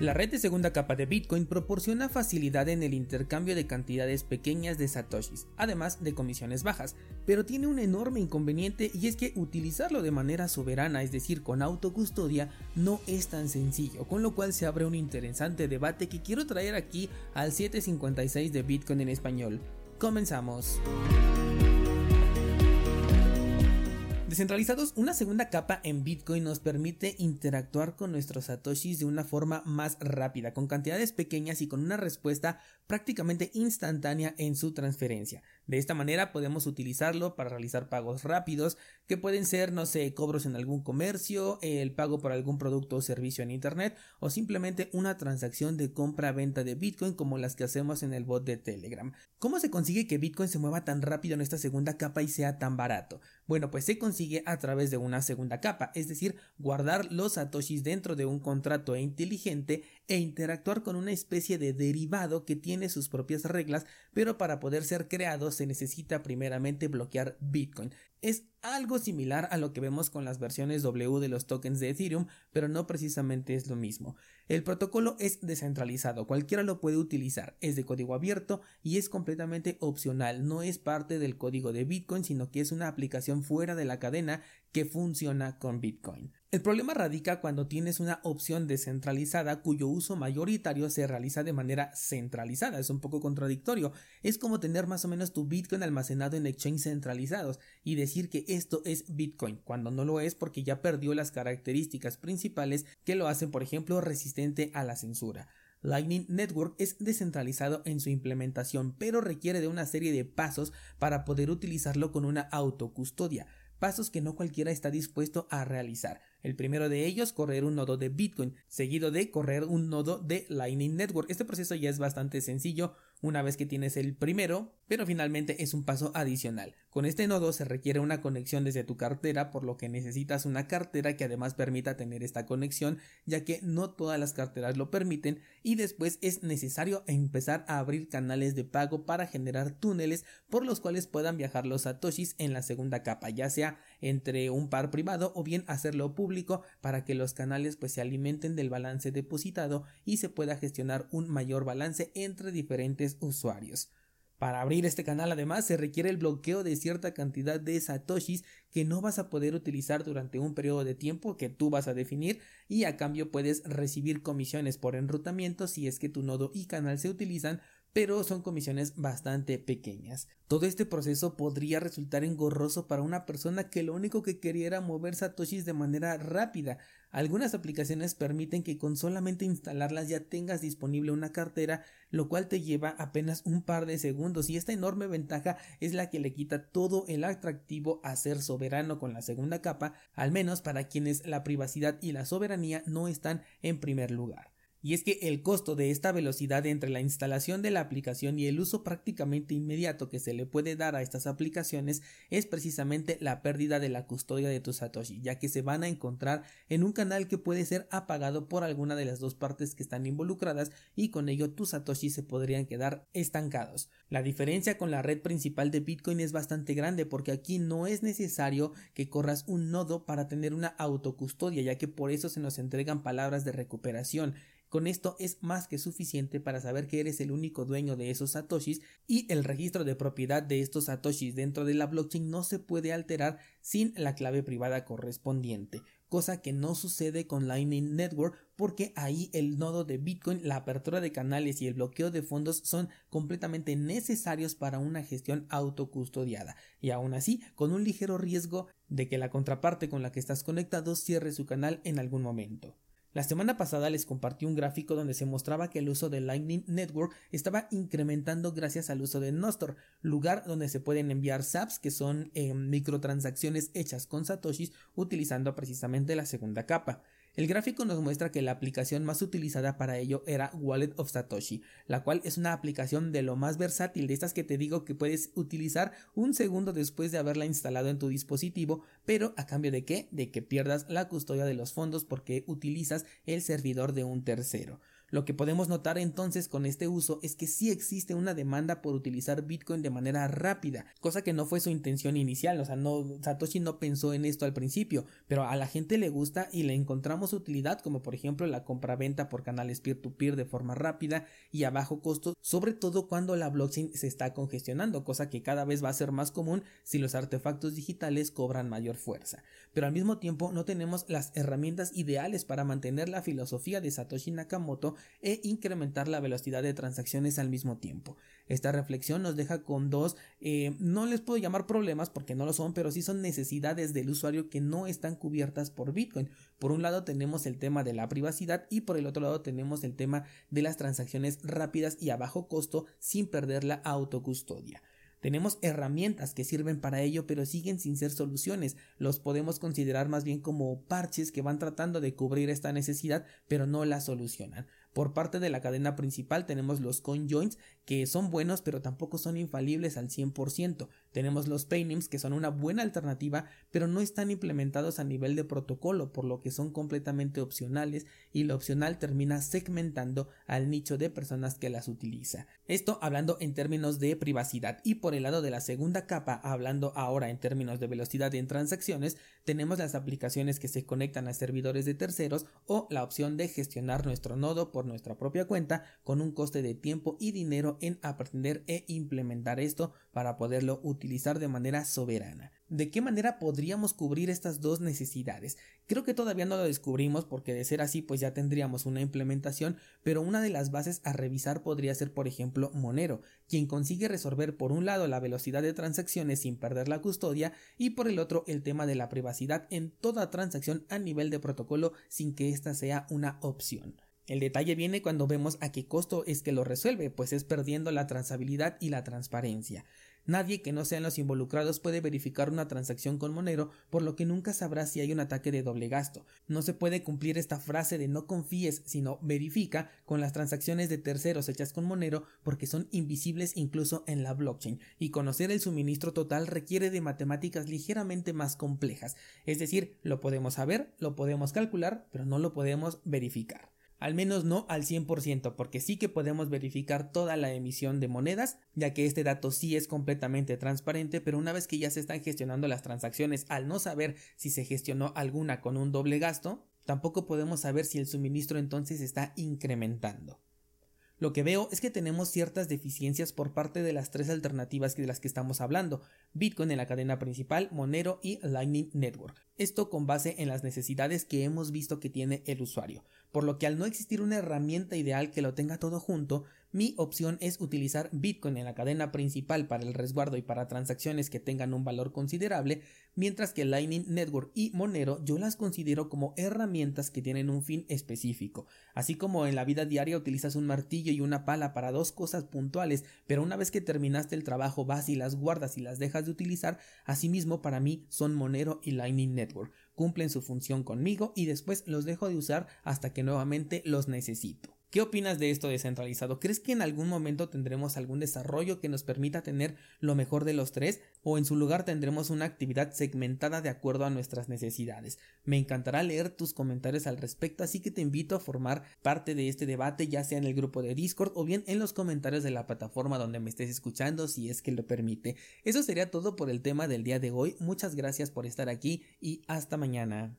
La red de segunda capa de Bitcoin proporciona facilidad en el intercambio de cantidades pequeñas de satoshis, además de comisiones bajas, pero tiene un enorme inconveniente y es que utilizarlo de manera soberana, es decir, con autocustodia, no es tan sencillo, con lo cual se abre un interesante debate que quiero traer aquí al 756 de Bitcoin en español. Comenzamos. Descentralizados, una segunda capa en Bitcoin nos permite interactuar con nuestros satoshis de una forma más rápida, con cantidades pequeñas y con una respuesta prácticamente instantánea en su transferencia. De esta manera podemos utilizarlo para realizar pagos rápidos, que pueden ser, no sé, cobros en algún comercio, el pago por algún producto o servicio en Internet, o simplemente una transacción de compra-venta de Bitcoin como las que hacemos en el bot de Telegram. ¿Cómo se consigue que Bitcoin se mueva tan rápido en esta segunda capa y sea tan barato? Bueno, pues se consigue sigue a través de una segunda capa, es decir, guardar los satoshis dentro de un contrato inteligente e interactuar con una especie de derivado que tiene sus propias reglas, pero para poder ser creado se necesita primeramente bloquear Bitcoin. Es algo similar a lo que vemos con las versiones W de los tokens de Ethereum, pero no precisamente es lo mismo. El protocolo es descentralizado, cualquiera lo puede utilizar, es de código abierto y es completamente opcional, no es parte del código de Bitcoin, sino que es una aplicación fuera de la cadena que funciona con Bitcoin. El problema radica cuando tienes una opción descentralizada cuyo uso mayoritario se realiza de manera centralizada. Es un poco contradictorio. Es como tener más o menos tu Bitcoin almacenado en exchanges centralizados y decir que esto es Bitcoin, cuando no lo es porque ya perdió las características principales que lo hacen, por ejemplo, resistente a la censura. Lightning Network es descentralizado en su implementación, pero requiere de una serie de pasos para poder utilizarlo con una autocustodia pasos que no cualquiera está dispuesto a realizar. El primero de ellos, correr un nodo de Bitcoin, seguido de correr un nodo de Lightning Network. Este proceso ya es bastante sencillo una vez que tienes el primero, pero finalmente es un paso adicional. Con este nodo se requiere una conexión desde tu cartera, por lo que necesitas una cartera que además permita tener esta conexión, ya que no todas las carteras lo permiten, y después es necesario empezar a abrir canales de pago para generar túneles por los cuales puedan viajar los satoshis en la segunda capa, ya sea entre un par privado o bien hacerlo público para que los canales pues se alimenten del balance depositado y se pueda gestionar un mayor balance entre diferentes usuarios. Para abrir este canal además se requiere el bloqueo de cierta cantidad de satoshis que no vas a poder utilizar durante un periodo de tiempo que tú vas a definir y a cambio puedes recibir comisiones por enrutamiento si es que tu nodo y canal se utilizan pero son comisiones bastante pequeñas. Todo este proceso podría resultar engorroso para una persona que lo único que quería era mover satoshis de manera rápida. Algunas aplicaciones permiten que con solamente instalarlas ya tengas disponible una cartera, lo cual te lleva apenas un par de segundos y esta enorme ventaja es la que le quita todo el atractivo a ser soberano con la segunda capa, al menos para quienes la privacidad y la soberanía no están en primer lugar. Y es que el costo de esta velocidad entre la instalación de la aplicación y el uso prácticamente inmediato que se le puede dar a estas aplicaciones es precisamente la pérdida de la custodia de tu Satoshi, ya que se van a encontrar en un canal que puede ser apagado por alguna de las dos partes que están involucradas y con ello tus Satoshi se podrían quedar estancados. La diferencia con la red principal de Bitcoin es bastante grande porque aquí no es necesario que corras un nodo para tener una autocustodia, ya que por eso se nos entregan palabras de recuperación con esto es más que suficiente para saber que eres el único dueño de esos satoshis y el registro de propiedad de estos satoshis dentro de la blockchain no se puede alterar sin la clave privada correspondiente, cosa que no sucede con Lightning Network porque ahí el nodo de Bitcoin, la apertura de canales y el bloqueo de fondos son completamente necesarios para una gestión autocustodiada y aún así con un ligero riesgo de que la contraparte con la que estás conectado cierre su canal en algún momento. La semana pasada les compartí un gráfico donde se mostraba que el uso de Lightning Network estaba incrementando gracias al uso de Nostor, lugar donde se pueden enviar SAPs que son eh, microtransacciones hechas con satoshis utilizando precisamente la segunda capa. El gráfico nos muestra que la aplicación más utilizada para ello era Wallet of Satoshi, la cual es una aplicación de lo más versátil de estas que te digo que puedes utilizar un segundo después de haberla instalado en tu dispositivo, pero a cambio de qué? De que pierdas la custodia de los fondos porque utilizas el servidor de un tercero. Lo que podemos notar entonces con este uso es que sí existe una demanda por utilizar Bitcoin de manera rápida, cosa que no fue su intención inicial, o sea, no Satoshi no pensó en esto al principio, pero a la gente le gusta y le encontramos utilidad como por ejemplo la compra-venta por canales peer-to-peer de forma rápida y a bajo costo, sobre todo cuando la blockchain se está congestionando, cosa que cada vez va a ser más común si los artefactos digitales cobran mayor fuerza. Pero al mismo tiempo no tenemos las herramientas ideales para mantener la filosofía de Satoshi Nakamoto e incrementar la velocidad de transacciones al mismo tiempo. Esta reflexión nos deja con dos, eh, no les puedo llamar problemas porque no lo son, pero sí son necesidades del usuario que no están cubiertas por Bitcoin. Por un lado tenemos el tema de la privacidad y por el otro lado tenemos el tema de las transacciones rápidas y a bajo costo sin perder la autocustodia. Tenemos herramientas que sirven para ello, pero siguen sin ser soluciones. Los podemos considerar más bien como parches que van tratando de cubrir esta necesidad, pero no la solucionan. Por parte de la cadena principal tenemos los CoinJoins que son buenos pero tampoco son infalibles al 100%. Tenemos los Paynims que son una buena alternativa pero no están implementados a nivel de protocolo por lo que son completamente opcionales y lo opcional termina segmentando al nicho de personas que las utiliza. Esto hablando en términos de privacidad y por el lado de la segunda capa hablando ahora en términos de velocidad en transacciones tenemos las aplicaciones que se conectan a servidores de terceros o la opción de gestionar nuestro nodo por nuestra propia cuenta con un coste de tiempo y dinero en aprender e implementar esto para poderlo utilizar de manera soberana. ¿De qué manera podríamos cubrir estas dos necesidades? Creo que todavía no lo descubrimos porque de ser así pues ya tendríamos una implementación, pero una de las bases a revisar podría ser por ejemplo Monero, quien consigue resolver por un lado la velocidad de transacciones sin perder la custodia y por el otro el tema de la privacidad en toda transacción a nivel de protocolo sin que ésta sea una opción. El detalle viene cuando vemos a qué costo es que lo resuelve, pues es perdiendo la trazabilidad y la transparencia. Nadie que no sean los involucrados puede verificar una transacción con Monero, por lo que nunca sabrá si hay un ataque de doble gasto. No se puede cumplir esta frase de no confíes, sino verifica con las transacciones de terceros hechas con Monero porque son invisibles incluso en la blockchain, y conocer el suministro total requiere de matemáticas ligeramente más complejas, es decir, lo podemos saber, lo podemos calcular, pero no lo podemos verificar. Al menos no al 100%, porque sí que podemos verificar toda la emisión de monedas, ya que este dato sí es completamente transparente, pero una vez que ya se están gestionando las transacciones, al no saber si se gestionó alguna con un doble gasto, tampoco podemos saber si el suministro entonces está incrementando. Lo que veo es que tenemos ciertas deficiencias por parte de las tres alternativas de las que estamos hablando, Bitcoin en la cadena principal, Monero y Lightning Network. Esto con base en las necesidades que hemos visto que tiene el usuario por lo que al no existir una herramienta ideal que lo tenga todo junto, mi opción es utilizar Bitcoin en la cadena principal para el resguardo y para transacciones que tengan un valor considerable, mientras que Lightning Network y Monero yo las considero como herramientas que tienen un fin específico. Así como en la vida diaria utilizas un martillo y una pala para dos cosas puntuales, pero una vez que terminaste el trabajo vas y las guardas y las dejas de utilizar, asimismo para mí son Monero y Lightning Network. Cumplen su función conmigo y después los dejo de usar hasta que nuevamente los necesito. ¿Qué opinas de esto descentralizado? ¿Crees que en algún momento tendremos algún desarrollo que nos permita tener lo mejor de los tres o en su lugar tendremos una actividad segmentada de acuerdo a nuestras necesidades? Me encantará leer tus comentarios al respecto, así que te invito a formar parte de este debate ya sea en el grupo de Discord o bien en los comentarios de la plataforma donde me estés escuchando si es que lo permite. Eso sería todo por el tema del día de hoy. Muchas gracias por estar aquí y hasta mañana.